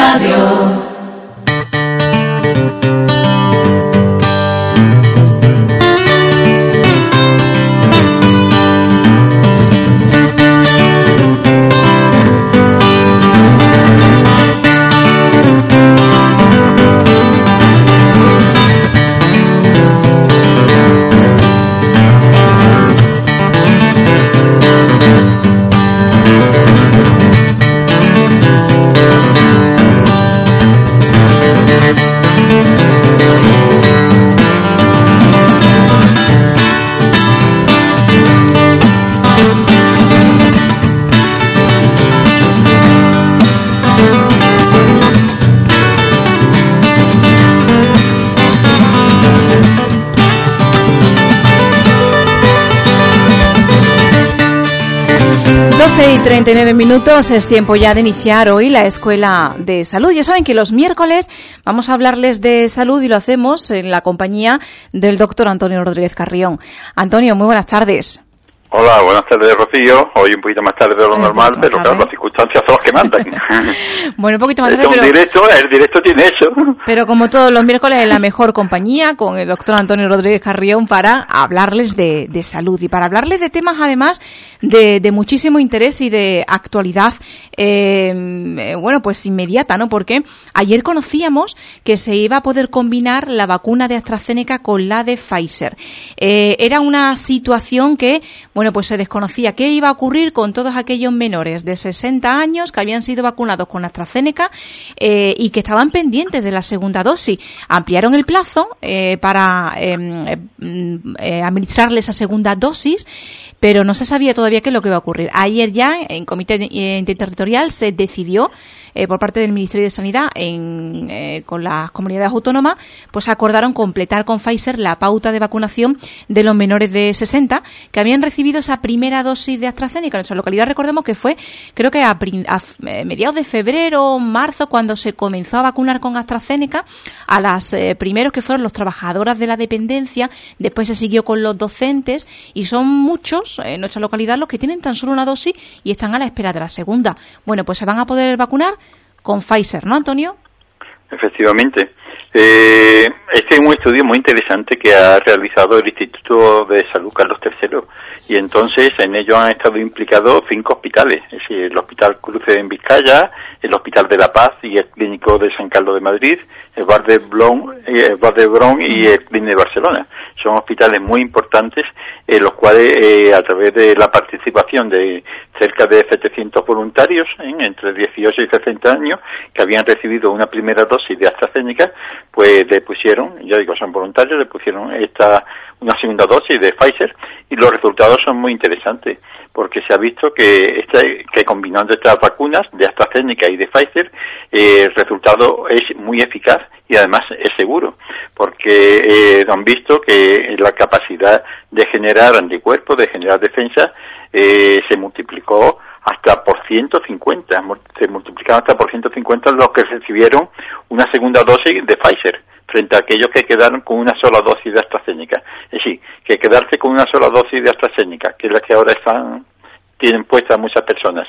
Radio. Minutos es tiempo ya de iniciar hoy la Escuela de Salud. Ya saben que los miércoles vamos a hablarles de salud y lo hacemos en la compañía del doctor Antonio Rodríguez Carrión. Antonio, muy buenas tardes. Hola, buenas tardes, Rocío. Hoy un poquito más tarde de lo normal, pero claro, las circunstancias son las que mandan. bueno, un poquito más tarde, pero... directo, el directo tiene eso. Pero como todos los miércoles, en la mejor compañía, con el doctor Antonio Rodríguez Carrión, para hablarles de, de salud y para hablarles de temas, además, de, de muchísimo interés y de actualidad, eh, bueno, pues inmediata, ¿no? Porque ayer conocíamos que se iba a poder combinar la vacuna de AstraZeneca con la de Pfizer. Eh, era una situación que, bueno, pues se desconocía qué iba a ocurrir con todos aquellos menores de 60 años que habían sido vacunados con AstraZeneca eh, y que estaban pendientes de la segunda dosis. Ampliaron el plazo eh, para em, eh, administrarle esa segunda dosis, pero no se sabía todavía qué es lo que iba a ocurrir. Ayer ya, en comité interterritorial, se decidió eh, por parte del Ministerio de Sanidad en, eh, con las comunidades autónomas, pues acordaron completar con Pfizer la pauta de vacunación de los menores de 60 que habían recibido esa primera dosis de AstraZeneca. En nuestra localidad recordemos que fue, creo que a, eh, mediados de febrero marzo, cuando se comenzó a vacunar con AstraZeneca a las primeros que fueron los trabajadoras de la dependencia, después se siguió con los docentes y son muchos en nuestra localidad los que tienen tan solo una dosis y están a la espera de la segunda. Bueno, pues se van a poder vacunar con Pfizer, ¿no, Antonio? Efectivamente. Eh, este es un estudio muy interesante que ha realizado el Instituto de Salud Carlos III y entonces en ello han estado implicados cinco hospitales, es decir, el Hospital Cruce en Vizcaya, el Hospital de la Paz y el Clínico de San Carlos de Madrid, el Bar de, Blon, el Bar de Bron y el Clínico de Barcelona. Son hospitales muy importantes en los cuales eh, a través de la participación de cerca de 700 voluntarios ¿eh? entre 18 y 60 años que habían recibido una primera dosis de AstraZeneca, pues le pusieron, ya digo, son voluntarios, le pusieron esta una segunda dosis de Pfizer y los resultados son muy interesantes porque se ha visto que este, que combinando estas vacunas de AstraZeneca y de Pfizer eh, el resultado es muy eficaz y además es seguro porque eh, han visto que la capacidad de generar anticuerpos, de generar defensa eh, se multiplicó hasta por 150, se multiplicaron hasta por 150 los que recibieron una segunda dosis de Pfizer frente a aquellos que quedaron con una sola dosis de AstraZeneca. Es decir, que quedarse con una sola dosis de AstraZeneca, que es la que ahora están tienen puestas muchas personas,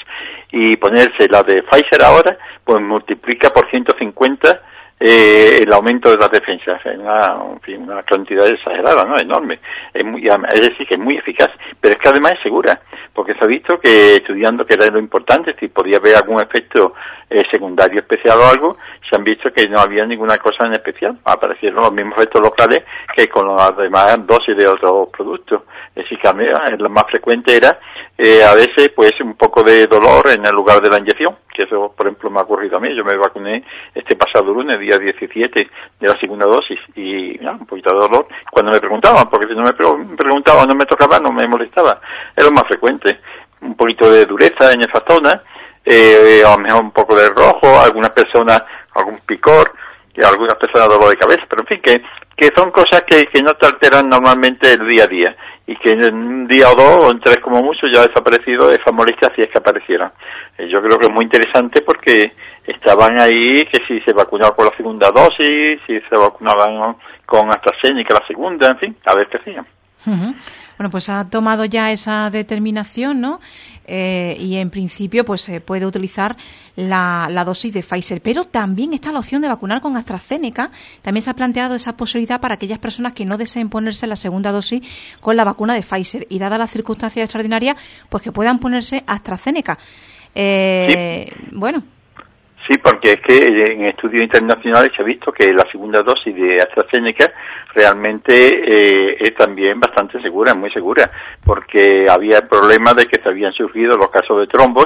y ponerse la de Pfizer ahora, pues multiplica por 150 eh, el aumento de las defensas, una, una cantidad exagerada, ¿no? Enorme. Es, muy, es decir, que es muy eficaz, pero es que además es segura, porque se ha visto que estudiando que era lo importante, si podía haber algún efecto eh, secundario especial o algo, se han visto que no había ninguna cosa en especial. Aparecieron los mismos efectos locales que con las demás dosis de otros productos. Es decir, que lo más frecuente era eh, a veces pues un poco de dolor en el lugar de la inyección, que eso por ejemplo me ha ocurrido a mí. Yo me vacuné este pasado lunes, día 17 de la segunda dosis y un poquito de dolor. Cuando me preguntaban, porque si no me preguntaban, no me tocaba, no me molestaba. Es lo más frecuente. Un poquito de dureza en esa zona, eh, a mejor un poco de rojo, algunas personas algún picor, y algunas personas dolor de cabeza, pero en fin, que, que son cosas que, que no te alteran normalmente el día a día y que en un día o dos o en tres como mucho ya ha desaparecido esa molestia si es que aparecieran. Eh, yo creo que es muy interesante porque estaban ahí que si se vacunaban con la segunda dosis, si se vacunaban con AstraZeneca la segunda, en fin, a ver qué. Bueno, pues ha tomado ya esa determinación, ¿no? Eh, y en principio pues se puede utilizar la, la, dosis de Pfizer. Pero también está la opción de vacunar con AstraZeneca. También se ha planteado esa posibilidad para aquellas personas que no deseen ponerse la segunda dosis con la vacuna de Pfizer y dada las circunstancias extraordinarias, pues que puedan ponerse AstraZeneca. Eh, Bueno. Sí, porque es que en estudios internacionales se ha visto que la segunda dosis de AstraZeneca realmente eh, es también bastante segura, muy segura, porque había el problema de que se habían surgido los casos de trombos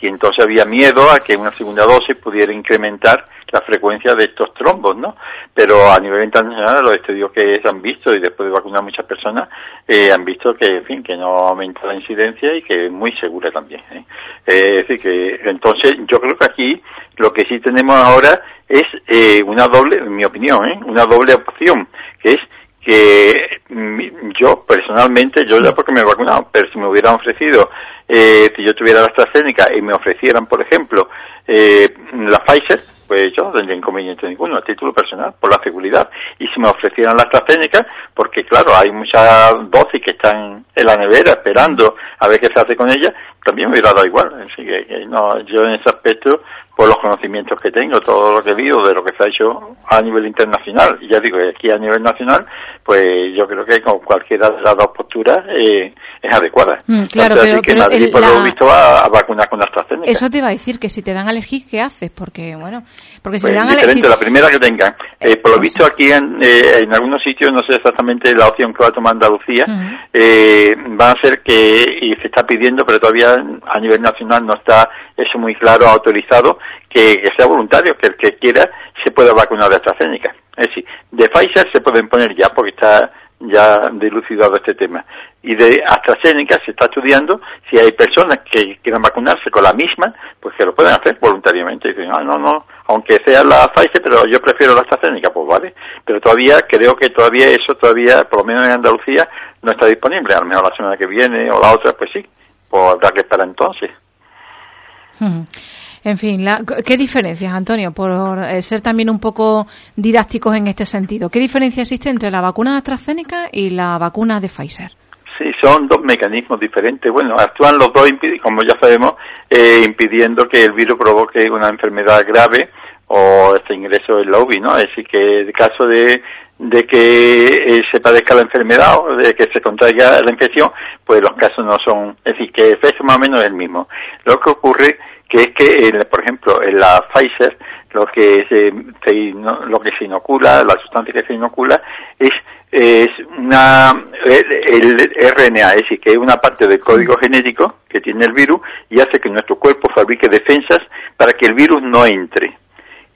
y entonces había miedo a que una segunda dosis pudiera incrementar la frecuencia de estos trombos, ¿no? Pero a nivel internacional los estudios que se han visto y después de vacunar a muchas personas eh, han visto que, en fin, que no aumenta la incidencia y que es muy segura también. ¿eh? Eh, es decir, que entonces yo creo que aquí lo que sí tenemos ahora es eh, una doble, en mi opinión, ¿eh? una doble opción, que es que mm, yo personalmente, yo ya porque me he vacunado, pero si me hubieran ofrecido, eh, si yo tuviera la AstraZeneca y me ofrecieran, por ejemplo, eh, la Pfizer, pues yo no tendría inconveniente ninguno a título personal, por la seguridad. Y si me ofrecieran la AstraZeneca, porque claro, hay muchas dosis que están en la nevera esperando a ver qué se hace con ellas, también me hubiera dado igual. Así que, que no, yo en ese aspecto por los conocimientos que tengo, todo lo que he visto de lo que se ha hecho a nivel internacional. Y ya digo, aquí a nivel nacional, pues yo creo que con cualquiera de las dos posturas eh, es adecuada. Mm, claro, Entonces, pero, que pero Madrid, el- por lo la- visto, va a vacunar con AstraZeneca. Eso te iba a decir, que si te dan alergia, ¿qué haces? Porque, bueno, porque si Pues dan diferente, alergia... la primera que tengan. Eh, por lo Eso. visto aquí en, eh, en algunos sitios, no sé exactamente la opción que va a tomar Andalucía, Ujú. eh, va a ser que, y se está pidiendo, pero todavía a nivel nacional no está eso muy claro, autorizado, que, sea voluntario, que el que quiera se pueda vacunar de AstraZeneca. Es decir, de Pfizer se pueden poner ya, porque está ya dilucidado este tema. Y de AstraZeneca se está estudiando si hay personas que quieran vacunarse con la misma, pues que lo pueden hacer voluntariamente. Y dicen, ah, no, no, aunque sea la Pfizer, pero yo prefiero la AstraZeneca, pues vale. Pero todavía, creo que todavía eso, todavía, por lo menos en Andalucía, no está disponible. A lo mejor la semana que viene o la otra, pues sí. Pues habrá que esperar entonces. En fin, la- ¿qué diferencias, Antonio, por eh, ser también un poco didácticos en este sentido? ¿Qué diferencia existe entre la vacuna AstraZeneca y la vacuna de Pfizer? Sí, son dos mecanismos diferentes. Bueno, actúan los dos, como ya sabemos, eh, impidiendo que el virus provoque una enfermedad grave o este ingreso en la UBI, ¿no? Es decir, que en caso de, de que eh, se padezca la enfermedad o de que se contraiga la infección, pues los casos no son, es decir, que el efecto más o menos es el mismo. Lo que ocurre que es que, por ejemplo, en la Pfizer, lo que se, se lo que se inocula, la sustancia que se inocula, es, es una, el RNA, es decir, que es una parte del código genético que tiene el virus y hace que nuestro cuerpo fabrique defensas para que el virus no entre.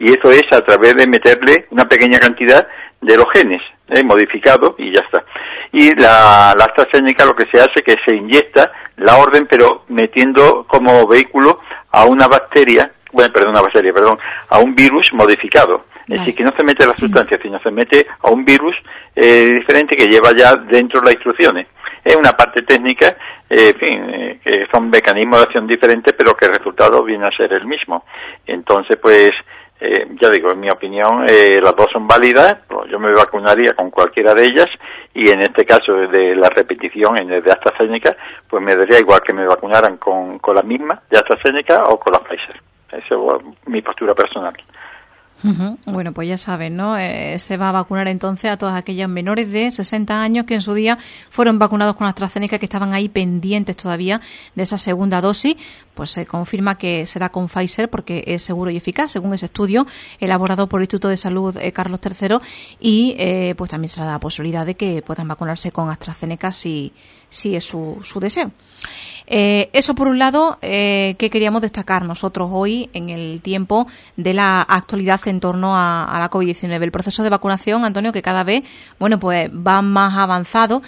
Y eso es a través de meterle una pequeña cantidad de los genes, ¿eh? modificados y ya está. Y la, la AstraZeneca lo que se hace es que se inyecta la orden, pero metiendo como vehículo a una bacteria, bueno, perdón, una bacteria, perdón, a un virus modificado. Es Vale. decir, que no se mete la sustancia, sino se mete a un virus eh, diferente que lleva ya dentro las instrucciones. Es una parte técnica, eh, en fin, eh, que son mecanismos de acción diferentes, pero que el resultado viene a ser el mismo. Entonces, pues, eh, ya digo, en mi opinión, eh, las dos son válidas. pues Yo me vacunaría con cualquiera de ellas y en este caso de la repetición en el de AstraZeneca, pues me daría igual que me vacunaran con, con la misma de AstraZeneca o con la Pfizer. Esa es mi postura personal. Bueno, pues ya saben, ¿no? Eh, se va a vacunar entonces a todas aquellas menores de 60 años que en su día fueron vacunados con AstraZeneca que estaban ahí pendientes todavía de esa segunda dosis. Pues se confirma que será con Pfizer porque es seguro y eficaz, según ese estudio elaborado por el Instituto de Salud eh, Carlos III. Y eh, pues también se le da la posibilidad de que puedan vacunarse con AstraZeneca si, si es su, deseo. Eh, eso por un lado que queríamos destacar nosotros hoy en el tiempo de la actualidad en torno a, la COVID-19. El proceso de vacunación, Antonio, que cada vez, bueno, pues va más avanzado.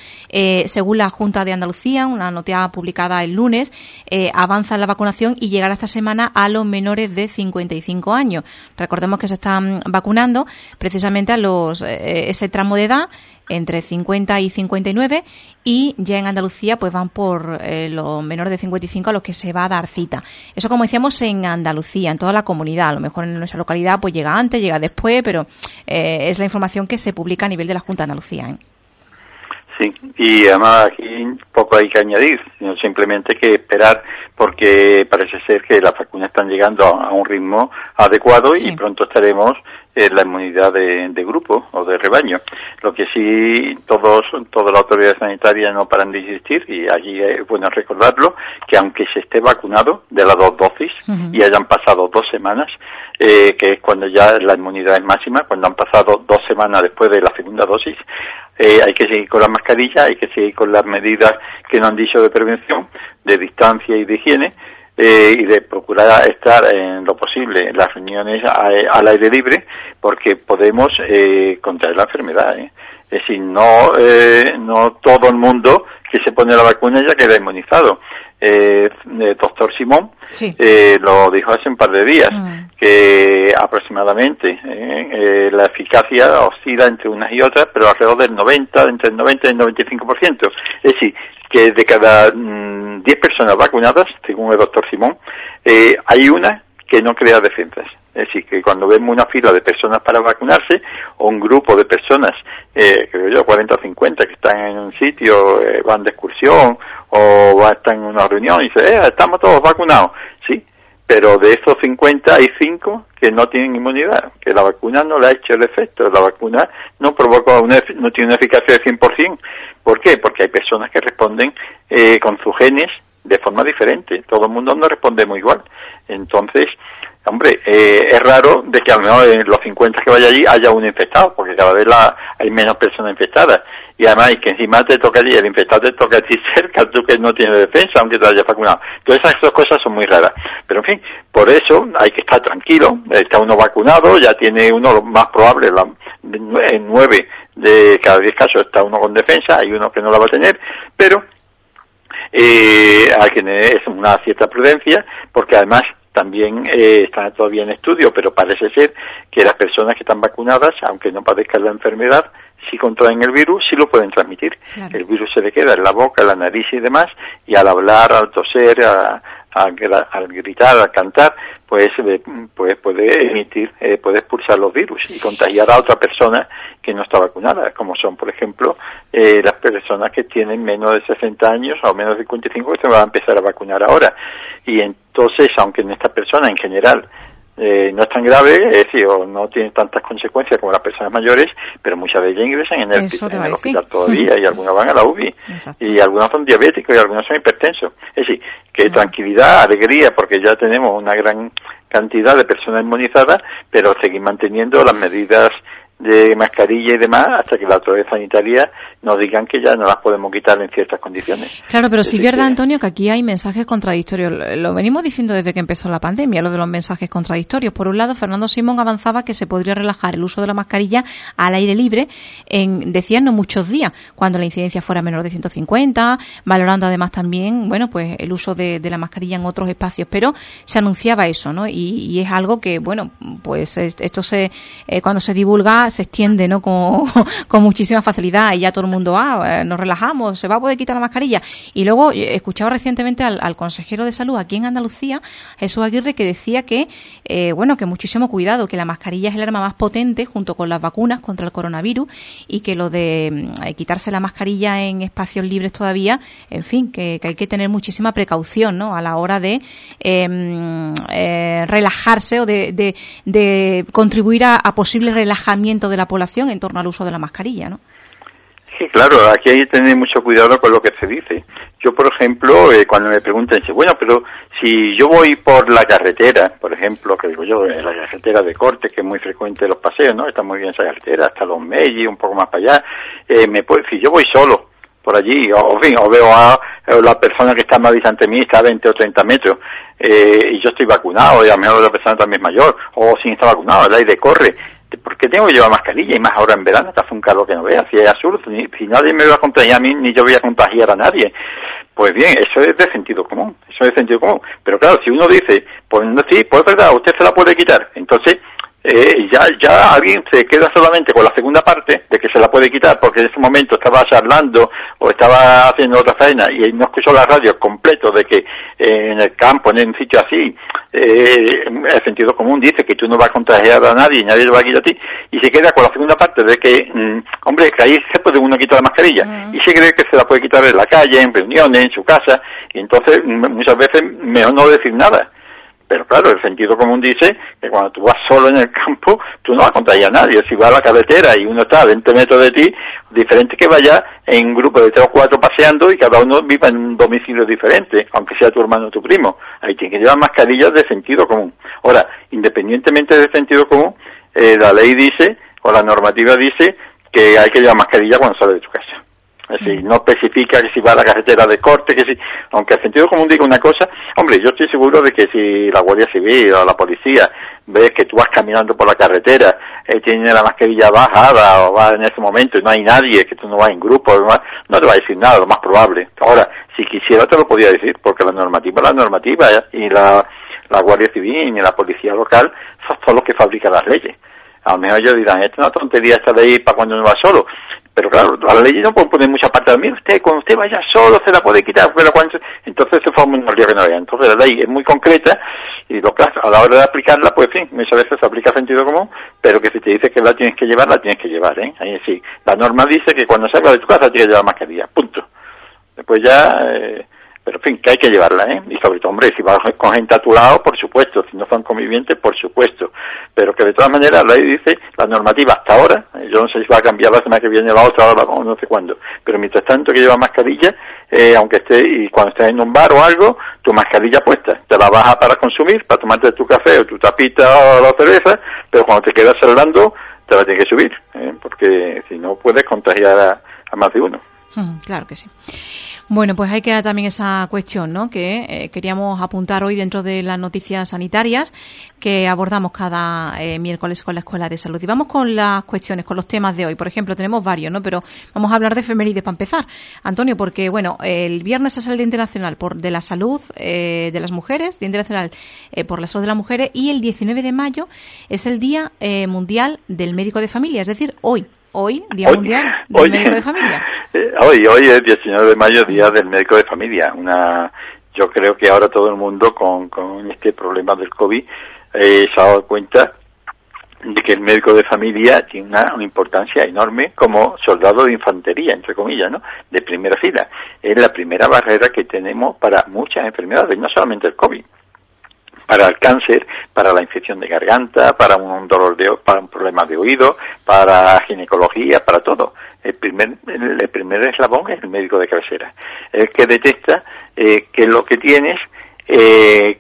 Según la Junta de Andalucía, una noticia publicada el lunes, avanza la vacunación y llegará esta semana a los menores de 55 años. Recordemos que se están vacunando precisamente a los eh, ese tramo de edad entre 50 y 59 y ya en Andalucía pues van por eh, los menores de 55 a los que se va a dar cita. Eso como decíamos en Andalucía, en toda la comunidad. A lo mejor en nuestra localidad pues llega antes, llega después, pero eh, es la información que se publica a nivel de la Junta de Andalucía. ¿eh? Sí, y además poco hay que añadir, simplemente que esperar porque parece ser que las vacunas están llegando a, un ritmo adecuado y pronto estaremos en la inmunidad de, grupo o de rebaño. Lo que sí todos, toda la autoridad sanitaria no paran de insistir y allí es bueno recordarlo que aunque se esté vacunado de las dos dosis y hayan pasado dos semanas, eh, que es cuando ya la inmunidad es máxima, cuando han pasado dos semanas después de la segunda dosis, eh, hay que seguir con la mascarilla, hay que seguir con las medidas que nos han dicho de prevención, de distancia y de higiene, eh, y de procurar estar en lo posible en las reuniones al aire libre, porque podemos eh, contraer la enfermedad. ¿eh? Es decir, no, no todo el mundo que se pone la vacuna ya queda inmunizado eh, doctor Simón eh, lo dijo hace un par de días, mm. Que aproximadamente eh, eh, la eficacia oscila entre unas y otras, pero alrededor del 90, entre el 90 y el 95%. Es decir, que de cada 10 mm, personas vacunadas, según el doctor Simón, eh, hay una que no crea defensas. Es decir, que cuando vemos una fila de personas para vacunarse, o un grupo de personas, eh, creo yo, 40 o 50 que están en un sitio, van de excursión, o están en una reunión y dicen, estamos todos vacunados. Sí, pero de esos 50 hay 5 que no tienen inmunidad, que la vacuna no le ha hecho el efecto, la vacuna no provoca una, no tiene una eficacia de 100%. ¿Por qué? Porque hay personas que responden eh, con sus genes de forma diferente. Todo el mundo no respondemos igual. Entonces, hombre, eh, es raro de que a lo mejor en los 50 que vaya allí haya un infectado, porque cada vez la, hay menos personas infectadas. Y además, que encima te toca allí, el infectado te toca a ti cerca, tú que no tienes defensa, aunque te hayas vacunado. Todas esas dos cosas son muy raras. Pero en fin, por eso hay que estar tranquilo. Está uno vacunado, ya tiene uno lo más probable, la, en nueve de cada diez casos está uno con defensa, hay uno que no la va a tener, pero eh, hay que tener una cierta prudencia, porque además también eh, está todavía en estudio, pero parece ser que las personas que están vacunadas, aunque no padezcan la enfermedad, si contraen el virus, sí lo pueden transmitir. El virus se le queda en la boca, en la nariz y demás, y al hablar, al toser, a, al, gritar, al cantar, pues, pues puede emitir, eh, puede expulsar los virus y contagiar a otra persona que no está vacunada, como son, por ejemplo, eh, las personas que tienen menos de 60 años o menos de 55 que se van a empezar a vacunar ahora. Y entonces, aunque en estas personas en general eh, no es tan grave, es decir, o no tiene tantas consecuencias como las personas mayores, pero muchas de ellas ingresan en el, hospital todavía y algunas van a la UBI y algunas son diabéticos y algunas son hipertensos. Es decir, que tranquilidad, alegría, porque ya tenemos una gran cantidad de personas inmunizadas, pero seguir manteniendo las medidas de mascarilla y demás hasta que la autoridad sanitaria nos digan que ya no las podemos quitar en ciertas condiciones. Claro, pero si verdad, Antonio, que aquí hay mensajes contradictorios. Lo venimos diciendo desde que empezó la pandemia, lo de los mensajes contradictorios. Por un lado, Fernando Simón avanzaba que se podría relajar el uso de la mascarilla al aire libre en, decían, no muchos días, cuando la incidencia fuera menor de 150, valorando además también, bueno, pues el uso de, la mascarilla en otros espacios. Pero se anunciaba eso, ¿no? Y, es algo que, bueno, pues esto se, eh, cuando se divulga, se extiende, ¿no? Con, con muchísima facilidad y ya todo mundo, ah, eh, nos relajamos, se va a poder quitar la mascarilla. Y luego he eh, escuchado recientemente al, consejero de salud aquí en Andalucía, Jesús Aguirre, que decía que, eh, bueno, que muchísimo cuidado, que la mascarilla es el arma más potente junto con las vacunas contra el coronavirus y que lo de mm, quitarse la mascarilla en espacios libres todavía, en fin, que, hay que tener muchísima precaución, ¿no? A la hora de em, relajarse o de, de, contribuir a posible relajamiento de la población en torno al uso de la mascarilla, ¿no? Claro, aquí hay que tener mucho cuidado con lo que se dice. Yo, por ejemplo, eh, cuando me preguntan, bueno, pero si yo voy por la carretera, por ejemplo, que digo yo, la carretera de corte, que es muy frecuente los paseos, ¿no? Está muy bien esa carretera, hasta los Melli, un poco más para allá. Eh, me si yo voy solo por allí, o, fin, o veo a, la persona que está más distante de mí, está a 20 o 30 metros, eh, y yo estoy vacunado, y a lo mejor la persona también es mayor, o sin estar vacunado, el aire corre, ¿por qué tengo que llevar mascarilla? Y más ahora en verano, que hace un calor que no veas, si es absurdo, si nadie me va a contagiar a mí, ni yo voy a contagiar a nadie. Pues bien, eso es de sentido común, eso es de sentido común. Pero claro, si uno dice, pues no, sí, pues es verdad, usted se la puede quitar. Entonces, eh, ya, ya alguien se queda solamente con la segunda parte de que se la puede quitar porque en ese momento estaba charlando o estaba haciendo otra faena y no escuchó la radio completo de que eh, en el campo, en un sitio así, eh, el sentido común dice que tú no vas a contagiar a nadie y nadie lo va a quitar a ti y se queda con la segunda parte de que, mm, hombre, que ahí se puede uno quitar la mascarilla y se cree que se la puede quitar en la calle, en reuniones, en su casa y entonces muchas veces mejor no decir nada pero claro, el sentido común dice que cuando tú vas solo en el campo, tú no vas a a nadie. Si vas a la carretera y uno está a 20 metros de ti, diferente que vaya en un grupo de tres o cuatro paseando y cada uno viva en un domicilio diferente, aunque sea tu hermano o tu primo. Ahí tienes que llevar mascarillas de sentido común. Ahora, independientemente del sentido común, eh, la ley dice, o la normativa dice, que hay que llevar mascarilla cuando sale de tu casa. Es decir, no especifica que si va a la carretera de corte, que si, aunque el sentido común diga una cosa, hombre, yo estoy seguro de que si la Guardia Civil o la policía ve que tú vas caminando por la carretera, eh, tiene la mascarilla bajada o va en ese momento y no hay nadie, que tú no vas en grupo, no te va a decir nada, lo más probable. Ahora, si quisiera te lo podía decir, porque la normativa la normativa y la, la Guardia Civil y la policía local son los que fabrican las leyes. A lo mejor ellos dirán, esto es una tontería esta ley para cuando uno va solo. Pero claro, la ley no puede poner mucha parte de mí. Usted, cuando usted vaya solo, se la puede quitar. Pero cuando, entonces se forma un lío que no vea. Entonces la ley es muy concreta y lo que a la hora de aplicarla, pues sí, muchas veces se aplica sentido común, pero que si te dice que la tienes que llevar, la tienes que llevar, ¿eh? Ahí sí. La norma dice que cuando salga de tu casa tienes que llevar mascarilla. Punto. Después ya, eh, pero en fin, que hay que llevarla, ¿eh? Y sobre todo, hombre, si vas con gente a tu lado, por supuesto, si no son convivientes, por supuesto. Pero que de todas maneras la ley dice, la normativa hasta ahora, yo no sé si va a cambiar la semana que viene la otra, no sé cuándo, pero mientras tanto que lleva mascarilla, eh, aunque esté, y cuando estés en un bar o algo, tu mascarilla puesta, te la baja para consumir, para tomarte tu café o tu tapita o la cerveza, pero cuando te quedas hablando, te la tienes que subir, ¿eh? porque si no puedes contagiar a, más de uno. Claro que sí. Bueno, pues hay que también esa cuestión, ¿no? Que eh, queríamos apuntar hoy dentro de las noticias sanitarias que abordamos cada eh, miércoles con la Escuela de Salud. Y vamos con las cuestiones, con los temas de hoy. Por ejemplo, tenemos varios, ¿no? Pero vamos a hablar de efemérides para empezar. Antonio, porque, bueno, el viernes es el Día Internacional por, de la Salud eh, de las Mujeres, Día Internacional por la Salud de las Mujeres, y el 19 de mayo es el Día Mundial del Médico de Familia, es decir, hoy, hoy, Día Mundial del Médico de Familia. Eh, hoy, hoy es 19 de mayo, Día del Médico de Familia. Una, yo creo que ahora todo el mundo con, con este problema del COVID eh, se ha dado cuenta de que el médico de familia tiene una, una, importancia enorme como soldado de infantería, entre comillas, ¿no? De primera fila. Es la primera barrera que tenemos para muchas enfermedades, no solamente el COVID para el cáncer, para la infección de garganta, para un dolor de, para un problema de oído, para ginecología, para todo. El primer, el primer eslabón es el médico de cabecera, el que detecta eh, que lo que tienes eh,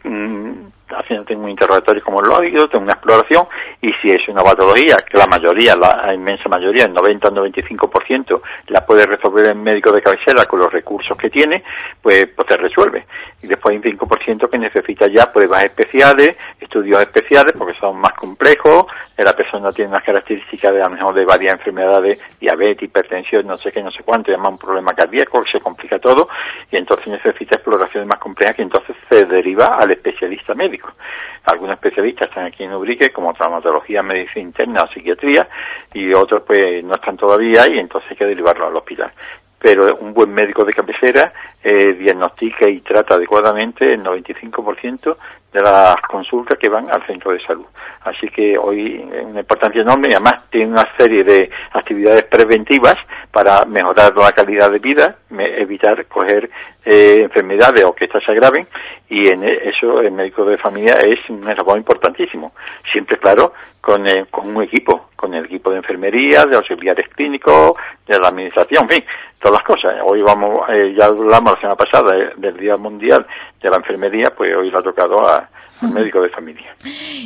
haciendo un interrogatorio como lo oído, tengo una exploración, y si es una patología, que la mayoría, la inmensa mayoría, el 90 al 95%, la puede resolver el médico de cabecera con los recursos que tiene, pues, pues se resuelve. Y después hay un 5% que necesita ya pruebas especiales, estudios especiales, porque son más complejos, la persona tiene unas características de a lo mejor de varias enfermedades, diabetes, hipertensión, no sé qué, no sé cuánto, llama un problema cardíaco, se complica todo, y entonces necesita exploraciones más complejas que entonces se deriva al especialista médico. Algunos especialistas están aquí en Ubrique, como traumatología, medicina interna o psiquiatría, y otros pues no están todavía y entonces hay que derivarlo al hospital. Pero un buen médico de cabecera eh, diagnostica y trata adecuadamente el 95% de las consultas que van al centro de salud. Así que hoy es una importancia enorme y además tiene una serie de actividades preventivas para mejorar la calidad de vida, evitar coger eh, enfermedades o que estas se agraven y en eso el médico de familia es un eslabón importantísimo. Siempre, claro, con, eh, con un equipo, con el equipo de enfermería, de auxiliares clínicos, de la administración, en fin, todas las cosas. Hoy vamos, eh, ya hablamos la semana pasada del Día Mundial de la Enfermería, pues hoy le ha tocado a, médico de familia.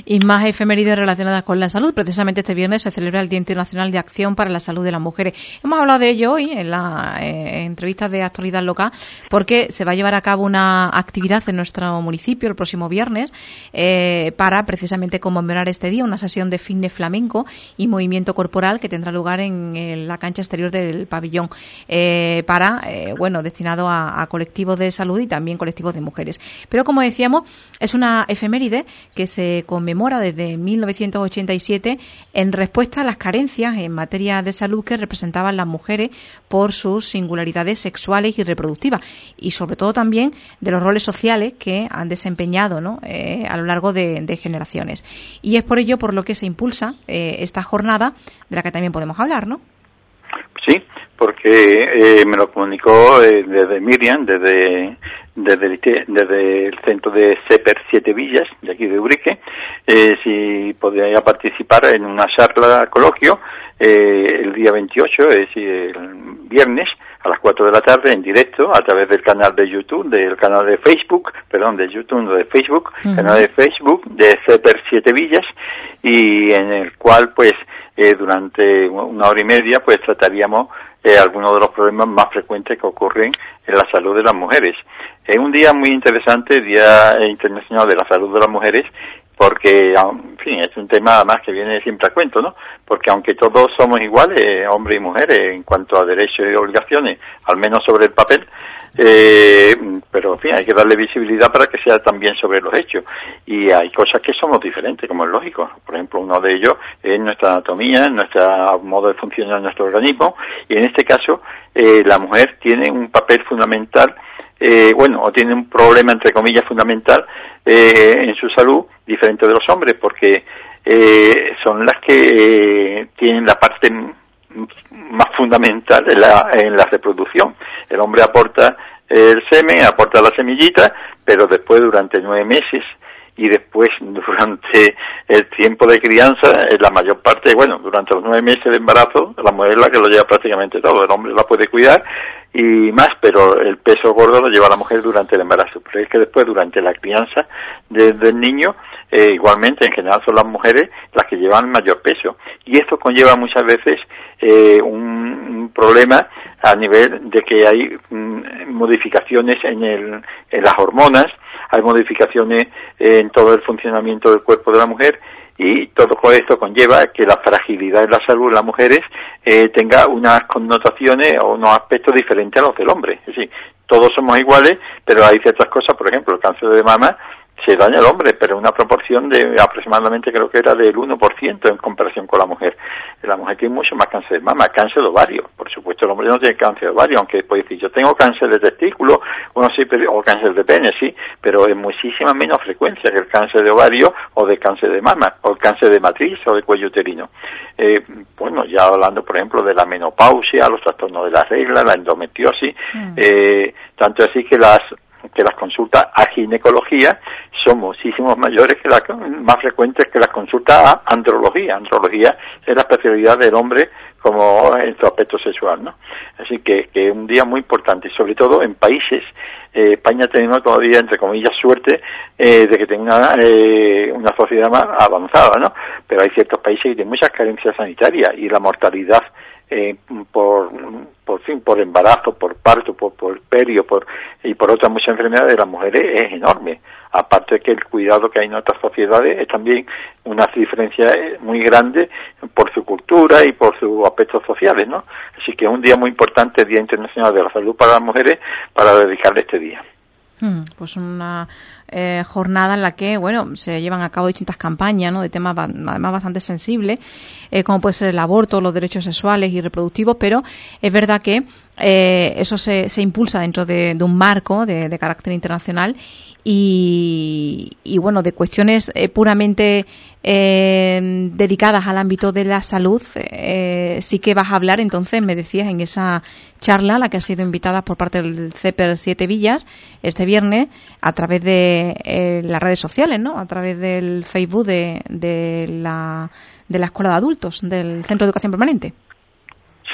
Y más efemérides relacionadas con la salud. Precisamente este viernes se celebra el Día Internacional de Acción para la Salud de las Mujeres. Hemos hablado de ello hoy en la eh, entrevista de actualidad local porque se va a llevar a cabo una actividad en nuestro municipio el próximo viernes eh, para precisamente conmemorar este día, una sesión de fitness flamenco y movimiento corporal que tendrá lugar en, la cancha exterior del pabellón eh, para, bueno, destinado a, a colectivos de salud y también colectivos de mujeres. Pero como decíamos, es una efeméride efeméride que se conmemora desde 1987 en respuesta a las carencias en materia de salud que representaban las mujeres por sus singularidades sexuales y reproductivas y sobre todo también de los roles sociales que han desempeñado ¿no? Eh, a lo largo de, generaciones. Y es por ello por lo que se impulsa eh, esta jornada de la que también podemos hablar, ¿no? Sí, porque eh, me lo comunicó eh, desde Miriam, desde, desde, el, centro de CEPER Siete Villas, de aquí de Urique, eh, si podría participar en una charla coloquio el día 28, es decir, el viernes, a las 4 de la tarde en directo a través del canal de YouTube, del canal de Facebook, perdón, de YouTube, no de Facebook, canal de Facebook de CEPER Siete Villas y en el cual pues durante una hora y media pues trataríamos eh, algunos de los problemas más frecuentes que ocurren en la salud de las mujeres. Es un día muy interesante, Día Internacional de la Salud de las Mujeres, porque, en fin, es un tema más que viene siempre a cuento, ¿no? Porque aunque todos somos iguales, hombres y mujeres, en cuanto a derechos y obligaciones, al menos sobre el papel, eh, pero en fin, hay que darle visibilidad para que sea también sobre los hechos. Y hay cosas que somos diferentes, como es lógico. Por ejemplo, uno de ellos es nuestra anatomía, nuestro modo de funcionar nuestro organismo, y en este caso, eh, la mujer tiene un papel fundamental eh, bueno, o tiene un problema, entre comillas, fundamental eh, en su salud, diferente de los hombres, porque eh, son las que tienen la parte más fundamental en la, reproducción. El hombre aporta el semen, aporta la semillita, pero después durante nueve meses y después durante el tiempo de crianza, la mayor parte, bueno, durante los nueve meses de embarazo, la mujer es la que lo lleva prácticamente todo, el hombre la puede cuidar y más, pero el peso gordo lo lleva la mujer durante el embarazo, pero es que después durante la crianza del niño, eh, igualmente en general son las mujeres las que llevan mayor peso. Y esto conlleva muchas veces eh, un, problema a nivel de que hay mm, modificaciones en, el, en las hormonas, hay modificaciones en todo el funcionamiento del cuerpo de la mujer y todo esto conlleva que la fragilidad de la salud de las mujeres eh, tenga unas connotaciones o unos aspectos diferentes a los del hombre. Es decir, todos somos iguales, pero hay ciertas cosas, por ejemplo, el cáncer de mama se daña al hombre, pero una proporción de aproximadamente creo que era del 1% en comparación con la mujer. La mujer tiene mucho más cáncer de mama, cáncer de ovario. Por supuesto, el hombre no tiene cáncer de ovario, aunque puede decir, yo tengo cáncer de testículo, bueno, sí, o cáncer de pene, sí, pero en muchísima menos frecuencia que el cáncer de ovario o de cáncer de mama, o el cáncer de matriz o de cuello uterino. Eh, bueno, ya hablando, por ejemplo, de la menopausia, los trastornos de la regla, la endometriosis, mm. eh, tanto así que las que las consultas a ginecología son muchísimos mayores que las más frecuentes que las consultas a andrología. Andrología es la especialidad del hombre como en su aspecto sexual, ¿no? Así que, que un día muy importante, sobre todo en países, eh, España teniendo todavía, entre comillas, suerte eh, de que tenga eh, una sociedad más avanzada, ¿no? Pero hay ciertos países que tienen muchas carencias sanitarias y la mortalidad eh, por, por fin, por embarazo, por parto, por, por perio, por, y por otras muchas enfermedades de las mujeres es enorme. Aparte de que el cuidado que hay en otras sociedades es también una diferencia eh, muy grande por su cultura y por sus aspectos sociales, ¿no? Así que es un día muy importante, el Día Internacional de la Salud para las Mujeres, para dedicarle este día. Hmm, pues una eh, jornada en la que, bueno, se llevan a cabo distintas campañas, ¿no? De temas además bastante sensibles, eh, como puede ser el aborto, los derechos sexuales y reproductivos, pero es verdad que eh, eso se, se, impulsa dentro de, un marco de, carácter internacional y, y, bueno, de cuestiones eh, puramente eh, dedicadas al ámbito de la salud, eh, sí que vas a hablar, entonces, me decías, en esa charla, la que ha sido invitada por parte del CEPER Siete Villas, este viernes, a través de las redes sociales, ¿no? A través del Facebook de, de, la, de la Escuela de Adultos, del Centro de Educación Permanente.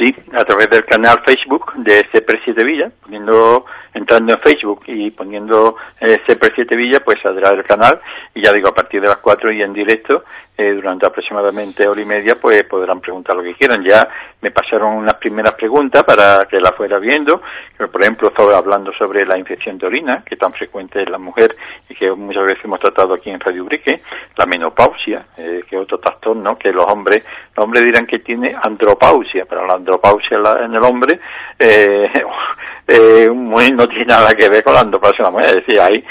Sí, a través del canal Facebook de CEPER Siete Villas, poniendo entrando en Facebook y poniendo eh, CP7 Villa, pues saldrá del canal. Y ya digo, a partir de las 4 y en directo, eh, durante aproximadamente hora y media, pues podrán preguntar lo que quieran. Ya me pasaron unas primeras preguntas para que la fuera viendo. Por ejemplo, estaba hablando sobre la infección de orina, que tan frecuente es la mujer y que muchas veces hemos tratado aquí en Radio Brique, la menopausia, eh, que es otro trastorno, que los hombres, los hombres dirán que tiene andropausia, pero la andropausia en el hombre eh, eh, muy, no tiene nada que ver con la andropausia de la mujer. Es decir, hay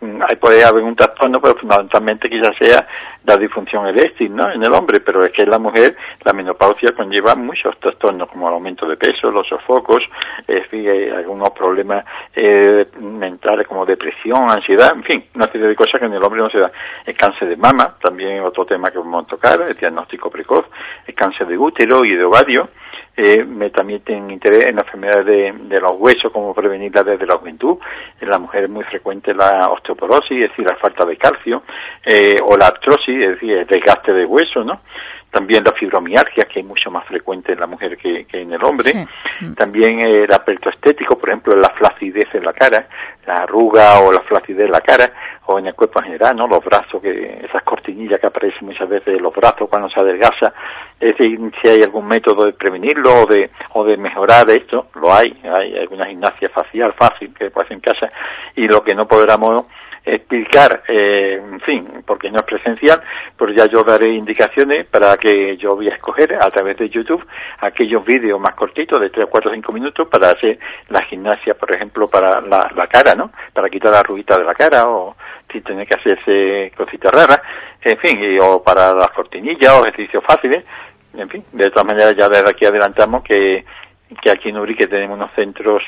mm, puede haber un trastorno, pero fundamentalmente quizás sea la disfunción eréctil, ¿no? En el hombre, pero es que en la mujer la menopausia conlleva muchos trastornos como el aumento de peso, los sofocos, fin, algunos problemas eh, mentales como depresión, ansiedad, en fin, una serie de cosas que en el hombre no se da. El cáncer de mama, también otro tema que vamos a tocar, el diagnóstico precoz, el cáncer de útero y de ovario, eh, me también tienen interés en la enfermedad de, los huesos, como prevenirla desde la juventud. En la mujer es muy frecuente la osteoporosis, es decir, la falta de calcio, eh, o la artrosis, es decir, el desgaste de hueso, ¿no? También la fibromialgia, que es mucho más frecuente en la mujer que, en el hombre. También eh, el aspecto estético, por ejemplo, la flacidez en la cara, la arruga o la flacidez en la cara, o en el cuerpo en general, ¿no? Los brazos, que esas cortinillas que aparecen muchas veces en los brazos cuando se adelgaza. Es decir, si hay algún método de prevenirlo o de, o de mejorar esto, lo hay. Hay alguna gimnasia facial fácil que puede hacer en casa. Y lo que no podamos explicar, eh, en fin, porque no es presencial, pues ya yo daré indicaciones para que yo voy a escoger a través de YouTube aquellos vídeos más cortitos de 3, 4, 5 minutos para hacer la gimnasia, por ejemplo, para la, cara, ¿no? Para quitar la ruguita de la cara o si tiene que hacerse cositas raras, en fin, y, o para las cortinillas o ejercicios fáciles, en fin, de todas maneras ya desde aquí adelantamos que, que aquí en Urique tenemos unos centros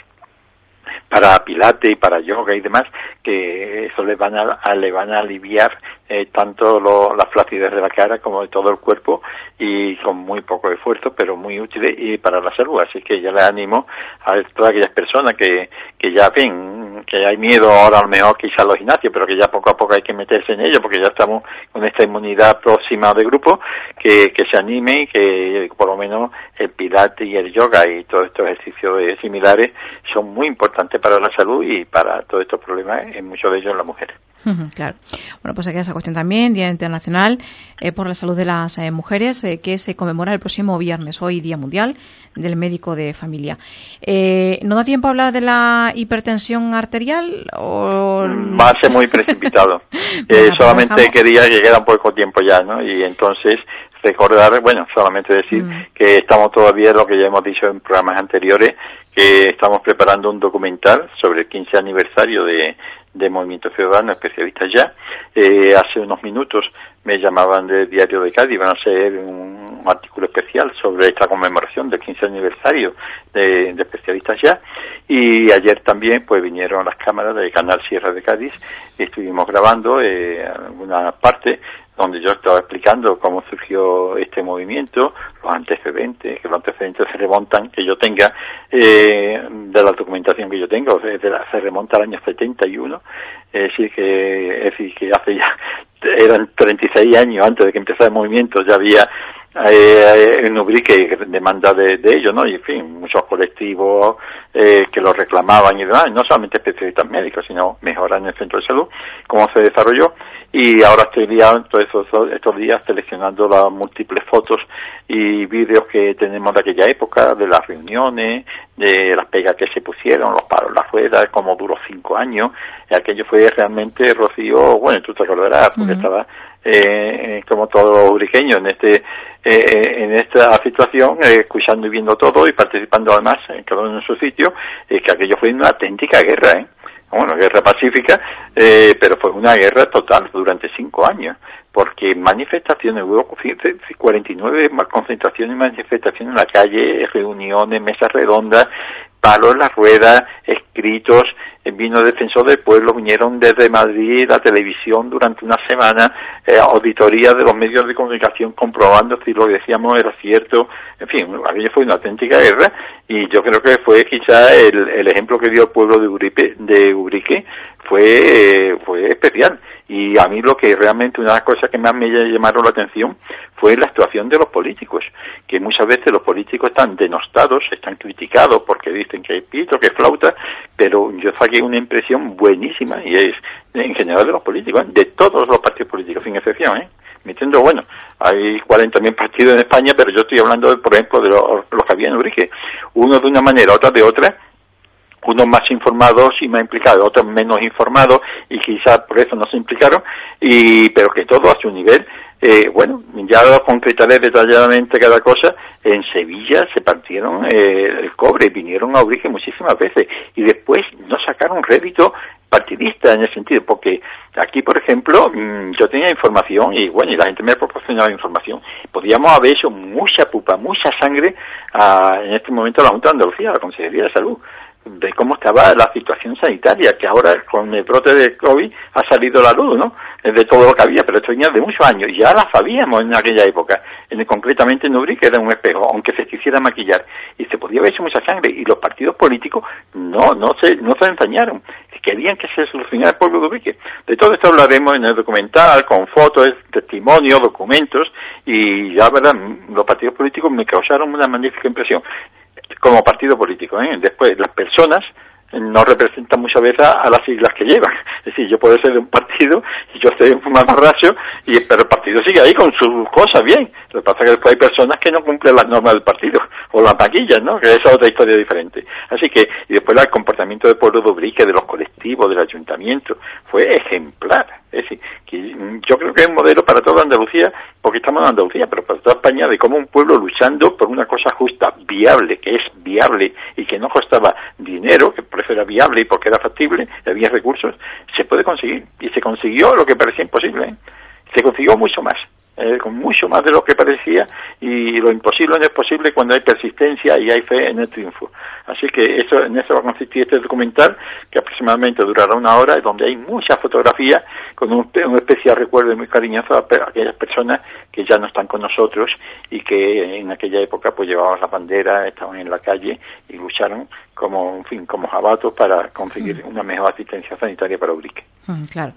para pilate y para yoga y demás, que eso le van a, le van a aliviar eh, tanto lo, la flacidez de la cara como de todo el cuerpo y con muy poco esfuerzo, pero muy útil y para la salud. Así que ya le animo a todas aquellas personas que, que ya ven que hay miedo ahora a lo mejor quizá a los gimnasios, pero que ya poco a poco hay que meterse en ello porque ya estamos con esta inmunidad próxima de grupo, que, que se anime y que por lo menos el pilate y el yoga y todos estos ejercicios similares son muy importantes para la salud y para todos estos problemas, en muchos de ellos en la mujer. Claro. Bueno, pues aquí esa cuestión también, Día Internacional eh, por la Salud de las eh, Mujeres, eh, que se conmemora el próximo viernes, hoy Día Mundial del Médico de Familia. ¿No da tiempo a hablar de la hipertensión arterial? O... Va a ser muy precipitado. Pues solamente quería que queda poco tiempo ya, ¿no? Y entonces recordar, bueno, solamente decir mm. que estamos todavía, lo que ya hemos dicho en programas anteriores, que estamos preparando un documental sobre el 15 aniversario de, de Movimiento Ciudadano, especialistas ya. Eh, hace unos minutos me llamaban del Diario de Cádiz, van a hacer un artículo especial sobre esta conmemoración del 15 aniversario de, especialistas ya. Y ayer también pues vinieron las cámaras del Canal Sierra de Cádiz estuvimos grabando eh, alguna parte donde yo estaba explicando cómo surgió este movimiento, los antecedentes, que los antecedentes se remontan, que yo tenga, eh, de la documentación que yo tengo, se remonta al año 71, es decir, que, es decir, que hace ya, eran 36 años antes de que empezara el movimiento, ya había eh, en Ubrique demanda de, de ello, ¿no? Y en fin, muchos colectivos eh, que lo reclamaban y demás, no solamente especialistas médicos, sino mejorar en el centro de salud, cómo se desarrolló. Y ahora estoy liado todos estos, estos días seleccionando las múltiples fotos y vídeos que tenemos de aquella época, de las reuniones, de las pegas que se pusieron, los paros, las ruedas, como duró cinco años. Y aquello fue realmente, Rocío, bueno, tú te acordarás, porque estaba eh, como todo uriqueño en este eh, eh, en esta situación escuchando y viendo todo y participando además en cada uno en su sitio es que aquello fue una auténtica guerra ¿eh? bueno guerra pacífica pero fue una guerra total durante cinco años porque manifestaciones, hubo 49 concentraciones y manifestaciones en la calle, reuniones, mesas redondas, palos en las ruedas, escritos, eh, vino defensor del pueblo, vinieron desde Madrid la televisión durante una semana, eh, auditoría de los medios de comunicación comprobando si lo que decíamos era cierto, en fin, aquello fue una auténtica guerra y yo creo que fue quizá el, el ejemplo que dio el pueblo de, Uripe, de Urique fue, eh, fue especial y a mí lo que realmente una de las cosas que más me llamaron la atención fue la actuación de los políticos, que muchas veces los políticos están denostados, están criticados porque dicen que hay pito, que flauta, pero yo saqué una impresión buenísima y es en general de los políticos, de todos los partidos políticos, sin excepción, ¿eh? Metiendo, bueno, hay 40.000 partidos en España, pero yo estoy hablando, por ejemplo, de los, los que había en Urique, uno de una manera, otro de otra, unos más informados y más implicados, otros menos informados y quizás por eso no se implicaron, y, pero que todo a su nivel, eh, bueno, ya lo concretaré detalladamente cada cosa, en Sevilla se partieron eh, el cobre, vinieron a Urique muchísimas veces y después no sacaron rédito partidista en ese sentido, porque aquí, por ejemplo, mm, yo tenía información y bueno, y la gente me proporcionaba información. Podíamos haber hecho mucha pupa, mucha sangre a, en este momento la Junta de Andalucía, la Consejería de Salud de cómo estaba la situación sanitaria, que ahora con el brote de COVID ha salido la luz, ¿no? De todo lo que había, pero esto venía de muchos años, ya la sabíamos en aquella época, en, concretamente en Uri, que era un espejo, aunque se quisiera maquillar, y se podía ver mucha sangre, y los partidos políticos no, no se, no se ensañaron, querían que se solucionara el pueblo de Ubrique. De todo esto hablaremos en el documental, con fotos, testimonios, documentos, y ya, ¿verdad? Los partidos políticos me causaron una magnífica impresión como partido político. ¿eh? Después, las personas no representan muchas veces a, las siglas que llevan. Es decir, yo puedo ser de un partido y yo soy un mamarracho, y, pero el partido sigue ahí con sus cosas bien. Lo que pasa es que después hay personas que no cumplen las normas del partido, o las maquillas, ¿no? Que esa es otra historia diferente. Así que, y después el comportamiento del pueblo de de los colectivos, del ayuntamiento, fue ejemplar. Es decir, que yo creo que es un modelo para toda Andalucía, porque estamos en Andalucía, pero para toda España, de cómo un pueblo luchando por una cosa justa, viable, que es viable y que no costaba dinero, que por eso era viable y porque era factible, había recursos, se puede conseguir. Y se consiguió lo que parecía imposible. ¿eh? Se consiguió mucho más. Eh, con mucho más de lo que parecía y lo imposible no es posible cuando hay persistencia y hay fe en el triunfo. Así que eso, en eso va a consistir este documental que aproximadamente durará una hora y donde hay muchas fotografías con un, especial recuerdo muy cariñoso a, aquellas personas que ya no están con nosotros y que en aquella época pues llevaban la bandera, estaban en la calle y lucharon como, en fin, como jabatos para conseguir mm. una mejor asistencia sanitaria para Ubrique. Mm, claro.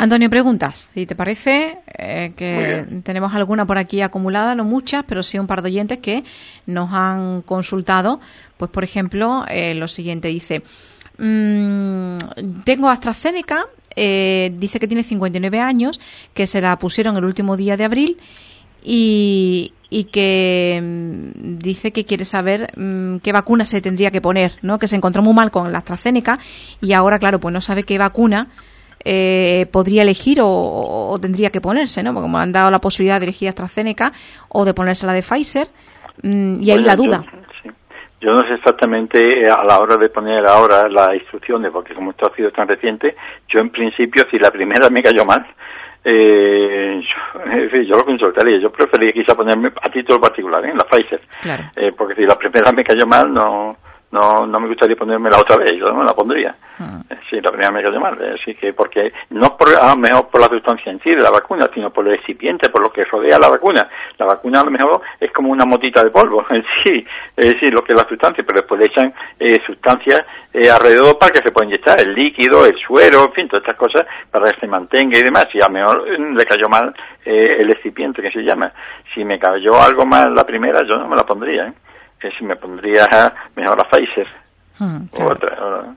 Antonio, preguntas, si te parece, eh, que tenemos alguna por aquí acumulada, no muchas, pero sí un par de oyentes que nos han consultado. Pues, por ejemplo, eh, lo siguiente dice, mmm, tengo AstraZeneca, eh, dice que tiene 59 años, que se la pusieron el último día de abril y, y que mm, dice que quiere saber mm, qué vacuna se tendría que poner, ¿no? Que se encontró muy mal con la AstraZeneca y ahora, claro, pues no sabe qué vacuna eh, podría elegir o, tendría que ponerse, ¿no? Porque como han dado la posibilidad de elegir AstraZeneca o de ponerse la de Pfizer, mm, y ahí la duda. Yo, no sé exactamente eh, a la hora de poner ahora las instrucciones, porque como esto ha sido tan reciente, yo en principio, si la primera me cayó mal, eh, yo, yo, lo consultaría. Yo preferiría quizá ponerme a título particular, ¿eh? la Pfizer. Eh, porque si la primera me cayó mal, no no no me gustaría ponerme la otra vez, yo no me la pondría. Ah. Eh, sí, la primera me cayó mal, eh, así que porque no por, a lo mejor por la sustancia en sí de la vacuna, sino por el recipiente, por lo que rodea la vacuna. La vacuna a lo mejor es como una motita de polvo en sí, es decir, lo que es la sustancia, pero después le echan eh, sustancias eh, alrededor para que se pueda inyectar, el líquido, el suero, en fin, todas estas cosas para que se mantenga y demás. Y a lo mejor le cayó mal el recipiente que se llama. Si me cayó algo mal la primera, yo no me la pondría, ¿eh? Que si me pondría mejor a Pfizer hmm, otra,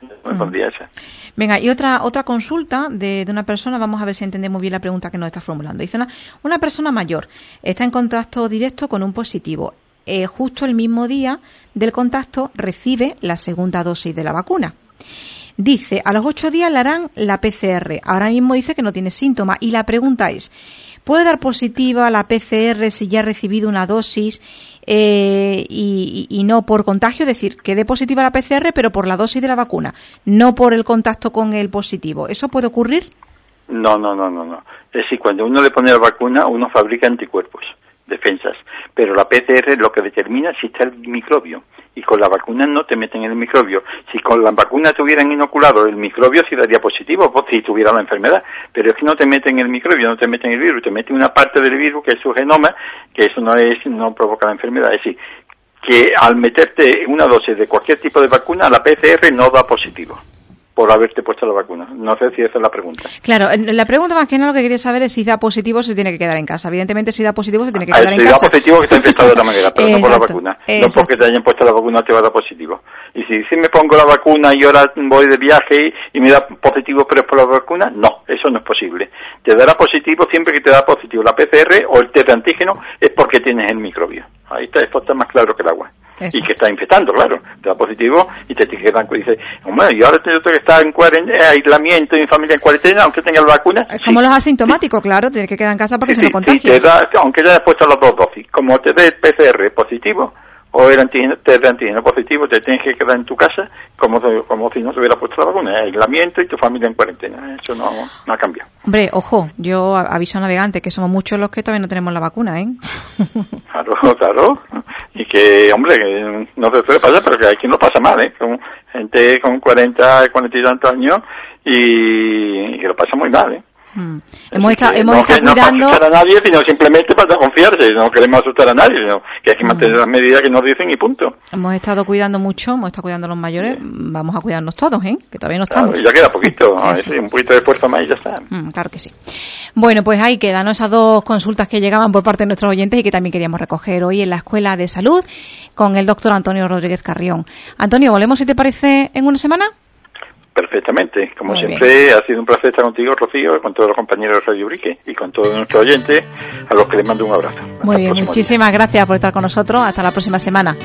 me hmm. pondría esa. Venga, y otra otra consulta de, de, una persona, vamos a ver si entendemos bien la pregunta que nos está formulando. Dice una, una persona mayor está en contacto directo con un positivo. Eh, justo el mismo día del contacto recibe la segunda dosis de la vacuna. Dice, a los ocho días le harán la PCR. Ahora mismo dice que no tiene síntomas. Y la pregunta es, ¿puede dar positiva la PCR si ya ha recibido una dosis eh, y, no por contagio, es decir, que dé positiva la PCR, pero por la dosis de la vacuna, no por el contacto con el positivo. ¿Eso puede ocurrir? No, no, no, no, no. Es decir, cuando uno le pone la vacuna, uno fabrica anticuerpos, defensas, pero la PCR lo que determina si está el microbio y con la vacuna no te meten el microbio. Si con la vacuna te hubieran inoculado el microbio, sí daría positivo, pues, si tuviera la enfermedad, pero es que no te meten el microbio, no te meten el virus, te meten una parte del virus que es su genoma, que eso no es, no provoca la enfermedad. Es decir, que al meterte una dosis de cualquier tipo de vacuna, la PCR no da positivo por haberte puesto la vacuna. No sé si esa es la pregunta. Claro, la pregunta más que nada lo que quería saber es si da positivo se tiene que quedar en casa. Evidentemente, si da positivo se tiene que ah, quedar en casa. Si da positivo que está infectado de otra manera, pero no por la vacuna. No porque te hayan puesto la vacuna te va a dar positivo. Y si, si me pongo la vacuna y ahora voy de viaje y me da positivo pero es por la vacuna, no, eso no es posible. Te dará positivo siempre que te da positivo la PCR o el test de antígeno es porque tienes el microbio. Ahí está, esto está más claro que el agua. Y que está infectando, claro. Te da positivo y te etiquetan y dice, bueno, y ahora tengo que estar en cuarentena, aislamiento y mi familia en cuarentena, aunque tenga la vacuna. Es como los asintomáticos, claro, tiene que quedar en casa porque se no contagia. aunque ya hayas puesto las dos dosis, como te dé PCR positivo, o el antígeno, test de antígeno positivo, te tienes que quedar en tu casa como, como si no se hubiera puesto la vacuna, aislamiento y tu familia en cuarentena. Eso no, no ha cambiado. Hombre, ojo, yo aviso a navegantes que somos muchos los que todavía no tenemos la vacuna, ¿eh? Claro, claro. Y que, hombre, no se puede pasar, pero que hay quien lo pasa mal, ¿eh? Con gente con 40, 40 y tantos años y, que lo pasa muy mal, ¿eh? Mm. Hemos, estado, hemos estado cuidando. No para asustar a nadie, sino simplemente para confiarse. No queremos asustar a nadie, sino que hay que mantener mm. las medidas que nos dicen y punto. Hemos estado cuidando mucho, hemos estado cuidando a los mayores. Vamos a cuidarnos todos, ¿eh? Que todavía no estamos. Claro, ya queda poquito, un poquito de esfuerzo más y ya está. Mm, claro que sí. Bueno, pues ahí quedan esas dos consultas que llegaban por parte de nuestros oyentes y que también queríamos recoger hoy en la Escuela de Salud con el doctor Antonio Rodríguez Carrión. Antonio, ¿volvemos si te parece en una semana? Perfectamente. Como siempre, ha sido un placer estar contigo, Rocío, con todos los compañeros de Radio Brique y con todos nuestros oyentes, a los que les mando un abrazo. Muy bien, muchísimas gracias por estar con nosotros. Hasta la próxima semana.